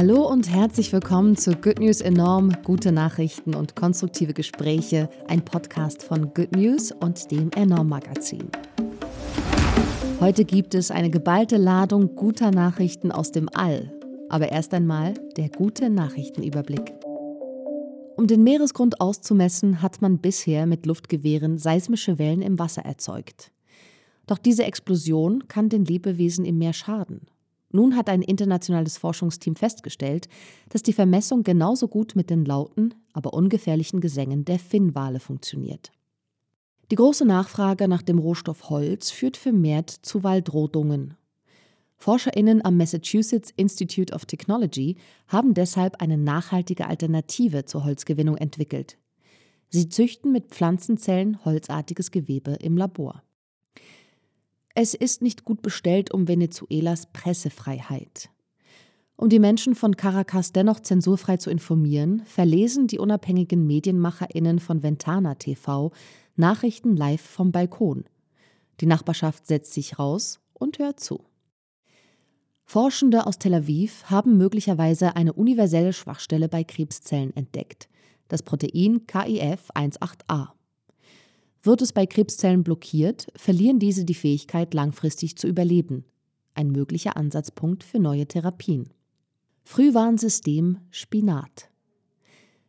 Hallo und herzlich willkommen zu Good News Enorm, gute Nachrichten und konstruktive Gespräche, ein Podcast von Good News und dem Enorm Magazin. Heute gibt es eine geballte Ladung guter Nachrichten aus dem All, aber erst einmal der gute Nachrichtenüberblick. Um den Meeresgrund auszumessen, hat man bisher mit Luftgewehren seismische Wellen im Wasser erzeugt. Doch diese Explosion kann den Lebewesen im Meer schaden. Nun hat ein internationales Forschungsteam festgestellt, dass die Vermessung genauso gut mit den lauten, aber ungefährlichen Gesängen der Finnwale funktioniert. Die große Nachfrage nach dem Rohstoff Holz führt vermehrt zu Waldrodungen. ForscherInnen am Massachusetts Institute of Technology haben deshalb eine nachhaltige Alternative zur Holzgewinnung entwickelt. Sie züchten mit Pflanzenzellen holzartiges Gewebe im Labor. Es ist nicht gut bestellt um Venezuelas Pressefreiheit. Um die Menschen von Caracas dennoch zensurfrei zu informieren, verlesen die unabhängigen Medienmacherinnen von Ventana TV Nachrichten live vom Balkon. Die Nachbarschaft setzt sich raus und hört zu. Forschende aus Tel Aviv haben möglicherweise eine universelle Schwachstelle bei Krebszellen entdeckt, das Protein KIF18A. Wird es bei Krebszellen blockiert, verlieren diese die Fähigkeit, langfristig zu überleben. Ein möglicher Ansatzpunkt für neue Therapien. Frühwarnsystem Spinat.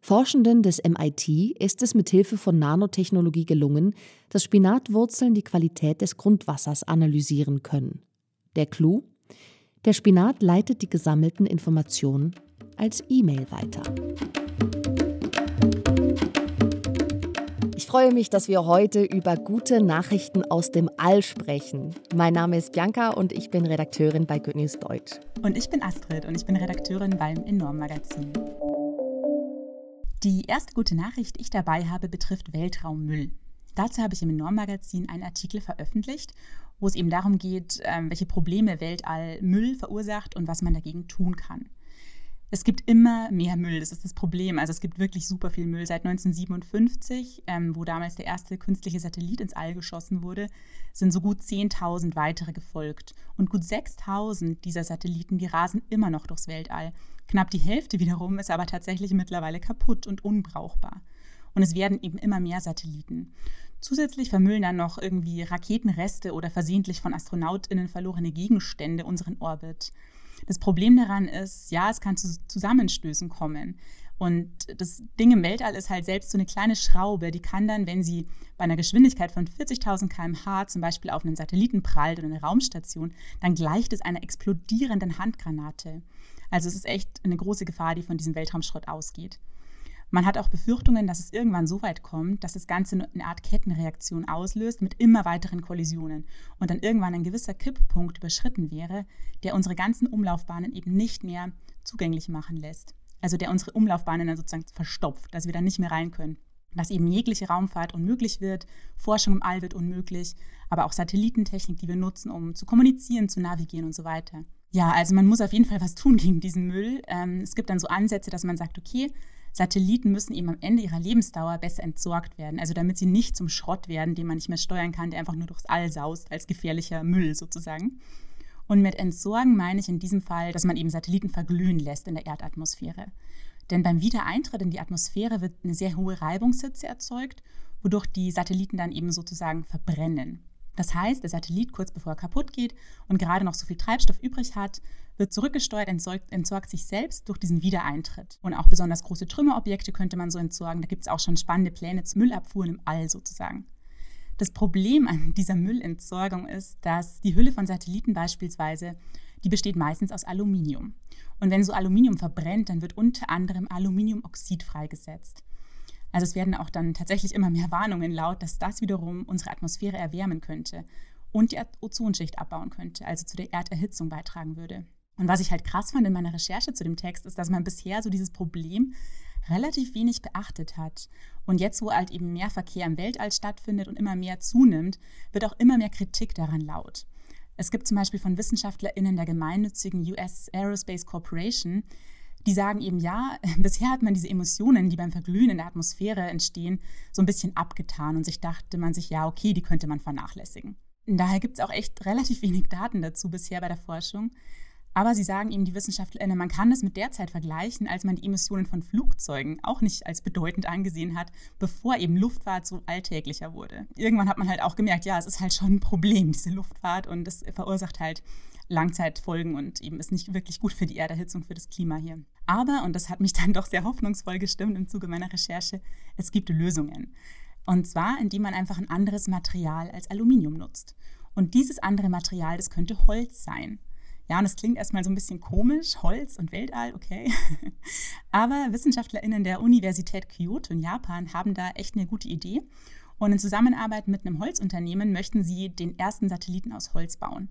Forschenden des MIT ist es mit Hilfe von Nanotechnologie gelungen, dass Spinatwurzeln die Qualität des Grundwassers analysieren können. Der Clou? Der Spinat leitet die gesammelten Informationen als E-Mail weiter. Ich freue mich, dass wir heute über gute Nachrichten aus dem All sprechen. Mein Name ist Bianca und ich bin Redakteurin bei Good News Deutsch. Und ich bin Astrid und ich bin Redakteurin beim Enorm Magazin. Die erste gute Nachricht, die ich dabei habe, betrifft Weltraummüll. Dazu habe ich im Enorm Magazin einen Artikel veröffentlicht, wo es eben darum geht, ähm, welche Probleme Weltallmüll verursacht und was man dagegen tun kann. Es gibt immer mehr Müll, das ist das Problem. Also es gibt wirklich super viel Müll. Seit 1957, ähm, wo damals der erste künstliche Satellit ins All geschossen wurde, sind so gut 10.000 weitere gefolgt. Und gut 6.000 dieser Satelliten, die rasen immer noch durchs Weltall. Knapp die Hälfte wiederum ist aber tatsächlich mittlerweile kaputt und unbrauchbar. Und es werden eben immer mehr Satelliten. Zusätzlich vermüllen dann noch irgendwie Raketenreste oder versehentlich von AstronautInnen verlorene Gegenstände unseren Orbit. Das Problem daran ist, ja, es kann zu Zusammenstößen kommen. Und das Ding im Weltall ist halt selbst so eine kleine Schraube, die kann dann, wenn sie bei einer Geschwindigkeit von 40.000 km/h zum Beispiel auf einen Satelliten prallt oder eine Raumstation, dann gleicht es einer explodierenden Handgranate. Also es ist echt eine große Gefahr, die von diesem Weltraumschrott ausgeht. Man hat auch Befürchtungen, dass es irgendwann so weit kommt, dass das Ganze eine Art Kettenreaktion auslöst mit immer weiteren Kollisionen und dann irgendwann ein gewisser Kipppunkt überschritten wäre, der unsere ganzen Umlaufbahnen eben nicht mehr zugänglich machen lässt. Also der unsere Umlaufbahnen dann sozusagen verstopft, dass wir dann nicht mehr rein können. Dass eben jegliche Raumfahrt unmöglich wird, Forschung im All wird unmöglich, aber auch Satellitentechnik, die wir nutzen, um zu kommunizieren, zu navigieren und so weiter. Ja, also man muss auf jeden Fall was tun gegen diesen Müll. Ähm, es gibt dann so Ansätze, dass man sagt, okay, Satelliten müssen eben am Ende ihrer Lebensdauer besser entsorgt werden, also damit sie nicht zum Schrott werden, den man nicht mehr steuern kann, der einfach nur durchs All saust, als gefährlicher Müll sozusagen. Und mit Entsorgen meine ich in diesem Fall, dass man eben Satelliten verglühen lässt in der Erdatmosphäre. Denn beim Wiedereintritt in die Atmosphäre wird eine sehr hohe Reibungshitze erzeugt, wodurch die Satelliten dann eben sozusagen verbrennen. Das heißt, der Satellit kurz bevor er kaputt geht und gerade noch so viel Treibstoff übrig hat, wird zurückgesteuert, entsorgt, entsorgt sich selbst durch diesen Wiedereintritt. Und auch besonders große Trümmerobjekte könnte man so entsorgen. Da gibt es auch schon spannende Pläne zu Müllabfuhren im All sozusagen. Das Problem an dieser Müllentsorgung ist, dass die Hülle von Satelliten beispielsweise, die besteht meistens aus Aluminium. Und wenn so Aluminium verbrennt, dann wird unter anderem Aluminiumoxid freigesetzt. Also es werden auch dann tatsächlich immer mehr Warnungen laut, dass das wiederum unsere Atmosphäre erwärmen könnte und die Ozonschicht abbauen könnte, also zu der Erderhitzung beitragen würde. Und was ich halt krass fand in meiner Recherche zu dem Text, ist, dass man bisher so dieses Problem relativ wenig beachtet hat. Und jetzt, wo halt eben mehr Verkehr im Weltall stattfindet und immer mehr zunimmt, wird auch immer mehr Kritik daran laut. Es gibt zum Beispiel von WissenschaftlerInnen der gemeinnützigen US Aerospace Corporation die sagen eben, ja, bisher hat man diese Emotionen, die beim Verglühen in der Atmosphäre entstehen, so ein bisschen abgetan und sich dachte man sich, ja, okay, die könnte man vernachlässigen. Daher gibt es auch echt relativ wenig Daten dazu bisher bei der Forschung. Aber sie sagen eben, die WissenschaftlerInnen, man kann das mit der Zeit vergleichen, als man die Emissionen von Flugzeugen auch nicht als bedeutend angesehen hat, bevor eben Luftfahrt so alltäglicher wurde. Irgendwann hat man halt auch gemerkt, ja, es ist halt schon ein Problem, diese Luftfahrt, und das verursacht halt Langzeitfolgen und eben ist nicht wirklich gut für die Erderhitzung, für das Klima hier. Aber, und das hat mich dann doch sehr hoffnungsvoll gestimmt im Zuge meiner Recherche, es gibt Lösungen. Und zwar, indem man einfach ein anderes Material als Aluminium nutzt. Und dieses andere Material, das könnte Holz sein. Ja, und das klingt erstmal so ein bisschen komisch, Holz und Weltall, okay. Aber WissenschaftlerInnen der Universität Kyoto in Japan haben da echt eine gute Idee. Und in Zusammenarbeit mit einem Holzunternehmen möchten sie den ersten Satelliten aus Holz bauen.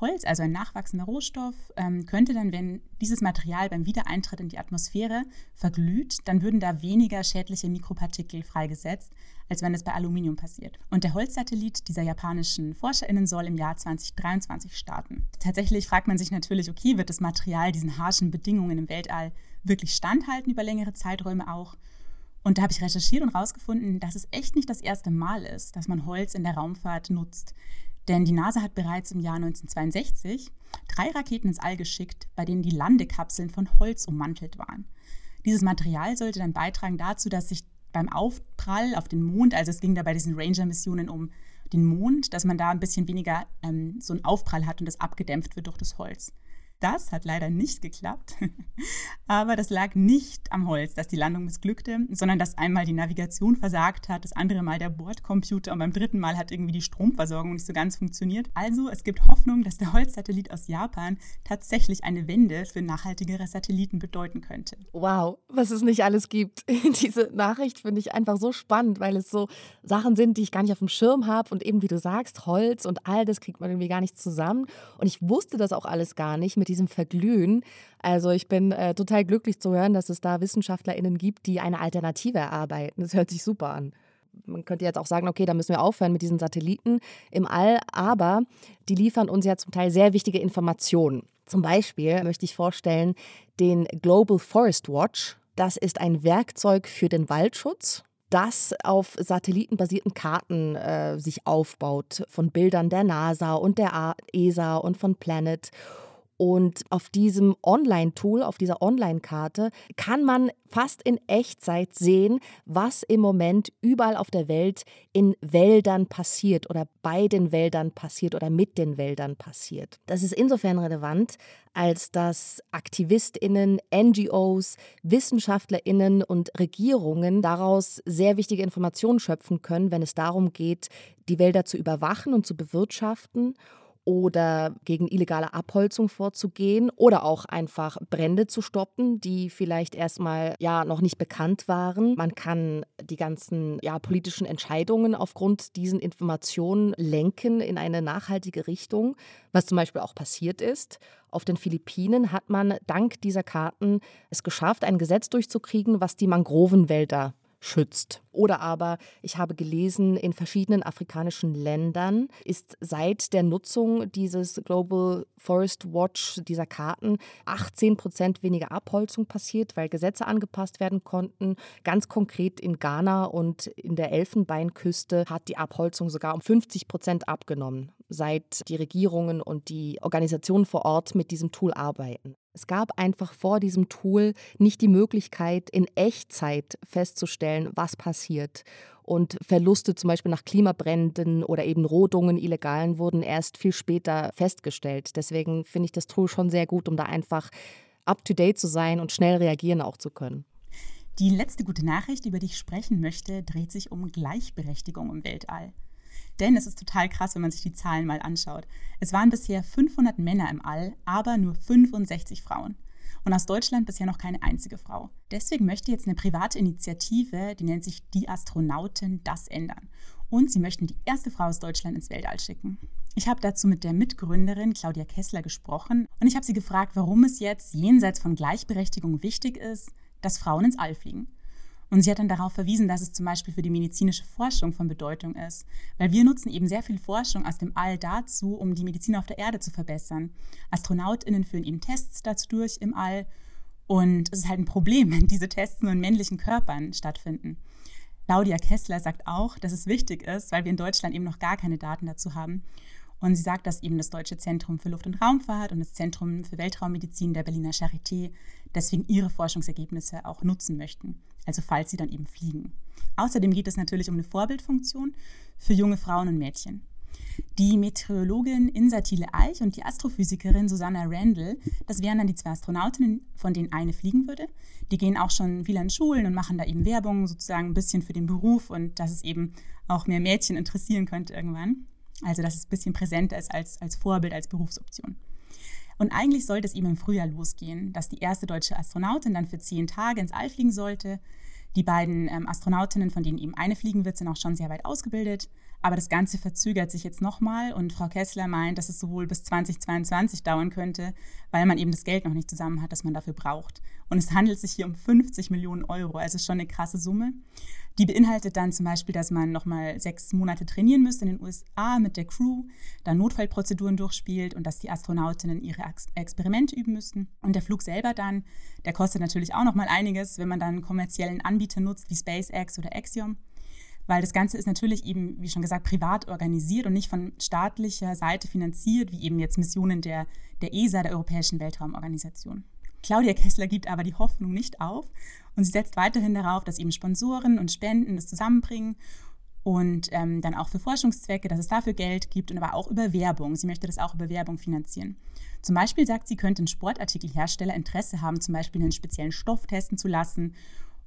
Holz, also ein nachwachsender Rohstoff, ähm, könnte dann, wenn dieses Material beim Wiedereintritt in die Atmosphäre verglüht, dann würden da weniger schädliche Mikropartikel freigesetzt, als wenn es bei Aluminium passiert. Und der Holzsatellit dieser japanischen ForscherInnen soll im Jahr 2023 starten. Tatsächlich fragt man sich natürlich, okay, wird das Material diesen harschen Bedingungen im Weltall wirklich standhalten über längere Zeiträume auch? Und da habe ich recherchiert und herausgefunden, dass es echt nicht das erste Mal ist, dass man Holz in der Raumfahrt nutzt. Denn die NASA hat bereits im Jahr 1962 drei Raketen ins All geschickt, bei denen die Landekapseln von Holz ummantelt waren. Dieses Material sollte dann beitragen dazu, dass sich beim Aufprall auf den Mond, also es ging da bei diesen Ranger-Missionen um den Mond, dass man da ein bisschen weniger ähm, so einen Aufprall hat und das abgedämpft wird durch das Holz. Das hat leider nicht geklappt. Aber das lag nicht am Holz, dass die Landung missglückte, sondern dass einmal die Navigation versagt hat, das andere Mal der Bordcomputer und beim dritten Mal hat irgendwie die Stromversorgung nicht so ganz funktioniert. Also es gibt Hoffnung, dass der Holzsatellit aus Japan tatsächlich eine Wende für nachhaltigere Satelliten bedeuten könnte. Wow, was es nicht alles gibt. Diese Nachricht finde ich einfach so spannend, weil es so Sachen sind, die ich gar nicht auf dem Schirm habe und eben wie du sagst, Holz und all das kriegt man irgendwie gar nicht zusammen. Und ich wusste das auch alles gar nicht mit diesem Verglühen. Also ich bin äh, total glücklich zu hören, dass es da WissenschaftlerInnen gibt, die eine Alternative erarbeiten. Das hört sich super an. Man könnte jetzt auch sagen, okay, da müssen wir aufhören mit diesen Satelliten im All, aber die liefern uns ja zum Teil sehr wichtige Informationen. Zum Beispiel möchte ich vorstellen den Global Forest Watch. Das ist ein Werkzeug für den Waldschutz das auf satellitenbasierten Karten äh, sich aufbaut, von Bildern der NASA und der ESA und von Planet. Und auf diesem Online-Tool, auf dieser Online-Karte, kann man fast in Echtzeit sehen, was im Moment überall auf der Welt in Wäldern passiert oder bei den Wäldern passiert oder mit den Wäldern passiert. Das ist insofern relevant, als dass Aktivistinnen, NGOs, Wissenschaftlerinnen und Regierungen daraus sehr wichtige Informationen schöpfen können, wenn es darum geht, die Wälder zu überwachen und zu bewirtschaften oder gegen illegale Abholzung vorzugehen oder auch einfach Brände zu stoppen, die vielleicht erstmal ja noch nicht bekannt waren. Man kann die ganzen ja politischen Entscheidungen aufgrund diesen Informationen lenken in eine nachhaltige Richtung, was zum Beispiel auch passiert ist. Auf den Philippinen hat man dank dieser Karten es geschafft, ein Gesetz durchzukriegen, was die Mangrovenwälder schützt. Oder aber, ich habe gelesen, in verschiedenen afrikanischen Ländern ist seit der Nutzung dieses Global Forest Watch, dieser Karten, 18 Prozent weniger Abholzung passiert, weil Gesetze angepasst werden konnten. Ganz konkret in Ghana und in der Elfenbeinküste hat die Abholzung sogar um 50 Prozent abgenommen, seit die Regierungen und die Organisationen vor Ort mit diesem Tool arbeiten. Es gab einfach vor diesem Tool nicht die Möglichkeit, in Echtzeit festzustellen, was passiert. Und Verluste zum Beispiel nach Klimabränden oder eben Rodungen, illegalen, wurden erst viel später festgestellt. Deswegen finde ich das Tool schon sehr gut, um da einfach up-to-date zu sein und schnell reagieren auch zu können. Die letzte gute Nachricht, über die ich sprechen möchte, dreht sich um Gleichberechtigung im Weltall. Denn es ist total krass, wenn man sich die Zahlen mal anschaut. Es waren bisher 500 Männer im All, aber nur 65 Frauen. Und aus Deutschland bisher noch keine einzige Frau. Deswegen möchte jetzt eine private Initiative, die nennt sich Die Astronauten, das ändern. Und sie möchten die erste Frau aus Deutschland ins Weltall schicken. Ich habe dazu mit der Mitgründerin Claudia Kessler gesprochen und ich habe sie gefragt, warum es jetzt jenseits von Gleichberechtigung wichtig ist, dass Frauen ins All fliegen. Und sie hat dann darauf verwiesen, dass es zum Beispiel für die medizinische Forschung von Bedeutung ist, weil wir nutzen eben sehr viel Forschung aus dem All dazu, um die Medizin auf der Erde zu verbessern. AstronautInnen führen eben Tests dazu durch im All und es ist halt ein Problem, wenn diese Tests nur in männlichen Körpern stattfinden. Claudia Kessler sagt auch, dass es wichtig ist, weil wir in Deutschland eben noch gar keine Daten dazu haben. Und sie sagt, dass eben das Deutsche Zentrum für Luft- und Raumfahrt und das Zentrum für Weltraummedizin der Berliner Charité deswegen ihre Forschungsergebnisse auch nutzen möchten, also falls sie dann eben fliegen. Außerdem geht es natürlich um eine Vorbildfunktion für junge Frauen und Mädchen. Die Meteorologin Insa Thiele Eich und die Astrophysikerin Susanna Randall, das wären dann die zwei Astronautinnen, von denen eine fliegen würde. Die gehen auch schon viel an Schulen und machen da eben Werbung sozusagen ein bisschen für den Beruf und dass es eben auch mehr Mädchen interessieren könnte irgendwann. Also dass es ein bisschen präsenter ist als, als Vorbild, als Berufsoption. Und eigentlich sollte es eben im Frühjahr losgehen, dass die erste deutsche Astronautin dann für zehn Tage ins All fliegen sollte. Die beiden ähm, Astronautinnen, von denen eben eine fliegen wird, sind auch schon sehr weit ausgebildet. Aber das Ganze verzögert sich jetzt nochmal und Frau Kessler meint, dass es sowohl bis 2022 dauern könnte, weil man eben das Geld noch nicht zusammen hat, das man dafür braucht. Und es handelt sich hier um 50 Millionen Euro, also schon eine krasse Summe. Die beinhaltet dann zum Beispiel, dass man nochmal sechs Monate trainieren müsste in den USA mit der Crew, dann Notfallprozeduren durchspielt und dass die Astronautinnen ihre Experimente üben müssten. Und der Flug selber dann, der kostet natürlich auch nochmal einiges, wenn man dann kommerziellen Anbieter nutzt wie SpaceX oder Axiom weil das Ganze ist natürlich eben, wie schon gesagt, privat organisiert und nicht von staatlicher Seite finanziert, wie eben jetzt Missionen der, der ESA, der Europäischen Weltraumorganisation. Claudia Kessler gibt aber die Hoffnung nicht auf und sie setzt weiterhin darauf, dass eben Sponsoren und Spenden das zusammenbringen und ähm, dann auch für Forschungszwecke, dass es dafür Geld gibt und aber auch über Werbung. Sie möchte das auch über Werbung finanzieren. Zum Beispiel sagt sie, könnte ein Sportartikelhersteller Interesse haben, zum Beispiel einen speziellen Stoff testen zu lassen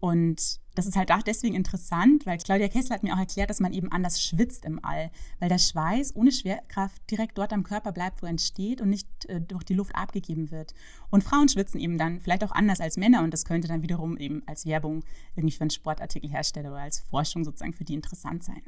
und das ist halt auch deswegen interessant, weil Claudia Kessler hat mir auch erklärt, dass man eben anders schwitzt im All, weil der Schweiß ohne Schwerkraft direkt dort am Körper bleibt, wo er entsteht und nicht äh, durch die Luft abgegeben wird. Und Frauen schwitzen eben dann vielleicht auch anders als Männer und das könnte dann wiederum eben als Werbung irgendwie für einen Sportartikelhersteller oder als Forschung sozusagen für die interessant sein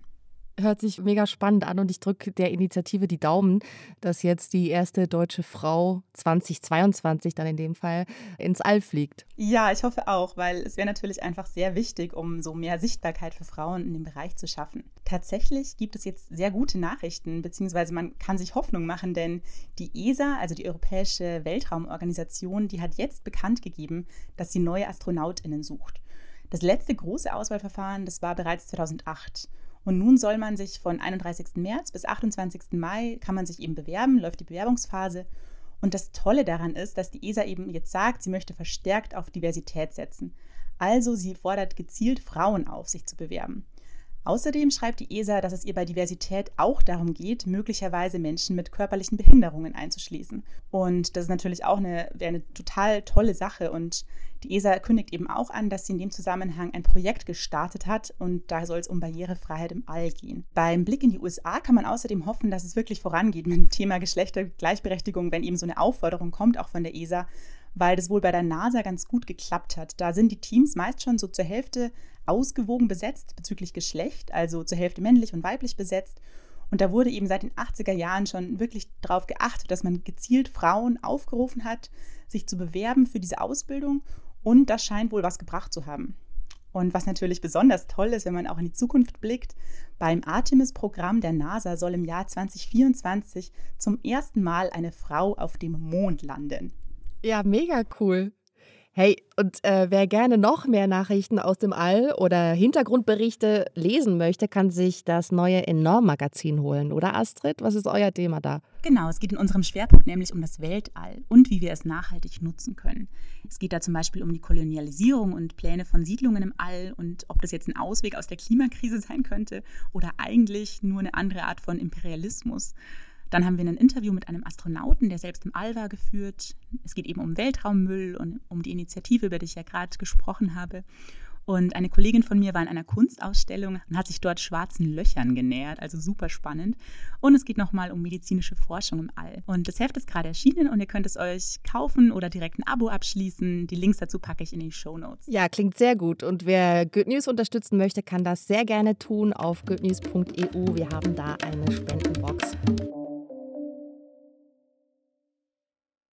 hört sich mega spannend an und ich drücke der Initiative die Daumen, dass jetzt die erste deutsche Frau 2022 dann in dem Fall ins All fliegt. Ja, ich hoffe auch, weil es wäre natürlich einfach sehr wichtig, um so mehr Sichtbarkeit für Frauen in dem Bereich zu schaffen. Tatsächlich gibt es jetzt sehr gute Nachrichten, beziehungsweise man kann sich Hoffnung machen, denn die ESA, also die Europäische Weltraumorganisation, die hat jetzt bekannt gegeben, dass sie neue Astronautinnen sucht. Das letzte große Auswahlverfahren, das war bereits 2008. Und nun soll man sich von 31. März bis 28. Mai kann man sich eben bewerben, läuft die Bewerbungsphase. Und das Tolle daran ist, dass die ESA eben jetzt sagt, sie möchte verstärkt auf Diversität setzen. Also sie fordert gezielt Frauen auf, sich zu bewerben. Außerdem schreibt die ESA, dass es ihr bei Diversität auch darum geht, möglicherweise Menschen mit körperlichen Behinderungen einzuschließen. Und das ist natürlich auch eine, eine total tolle Sache. Und die ESA kündigt eben auch an, dass sie in dem Zusammenhang ein Projekt gestartet hat und da soll es um Barrierefreiheit im All gehen. Beim Blick in die USA kann man außerdem hoffen, dass es wirklich vorangeht mit dem Thema Geschlechtergleichberechtigung, wenn eben so eine Aufforderung kommt, auch von der ESA weil das wohl bei der NASA ganz gut geklappt hat. Da sind die Teams meist schon so zur Hälfte ausgewogen besetzt bezüglich Geschlecht, also zur Hälfte männlich und weiblich besetzt. Und da wurde eben seit den 80er Jahren schon wirklich darauf geachtet, dass man gezielt Frauen aufgerufen hat, sich zu bewerben für diese Ausbildung. Und das scheint wohl was gebracht zu haben. Und was natürlich besonders toll ist, wenn man auch in die Zukunft blickt, beim Artemis-Programm der NASA soll im Jahr 2024 zum ersten Mal eine Frau auf dem Mond landen. Ja, mega cool. Hey, und äh, wer gerne noch mehr Nachrichten aus dem All oder Hintergrundberichte lesen möchte, kann sich das neue Enorm-Magazin holen, oder Astrid? Was ist euer Thema da? Genau, es geht in unserem Schwerpunkt nämlich um das Weltall und wie wir es nachhaltig nutzen können. Es geht da zum Beispiel um die Kolonialisierung und Pläne von Siedlungen im All und ob das jetzt ein Ausweg aus der Klimakrise sein könnte oder eigentlich nur eine andere Art von Imperialismus. Dann haben wir ein Interview mit einem Astronauten, der selbst im All war, geführt. Es geht eben um Weltraummüll und um die Initiative, über die ich ja gerade gesprochen habe. Und eine Kollegin von mir war in einer Kunstausstellung und hat sich dort schwarzen Löchern genähert, also super spannend. Und es geht nochmal um medizinische Forschung im All. Und das Heft ist gerade erschienen und ihr könnt es euch kaufen oder direkt ein Abo abschließen. Die Links dazu packe ich in die Show Notes. Ja, klingt sehr gut. Und wer Good News unterstützen möchte, kann das sehr gerne tun auf goodnews.eu. Wir haben da eine Spendenbox.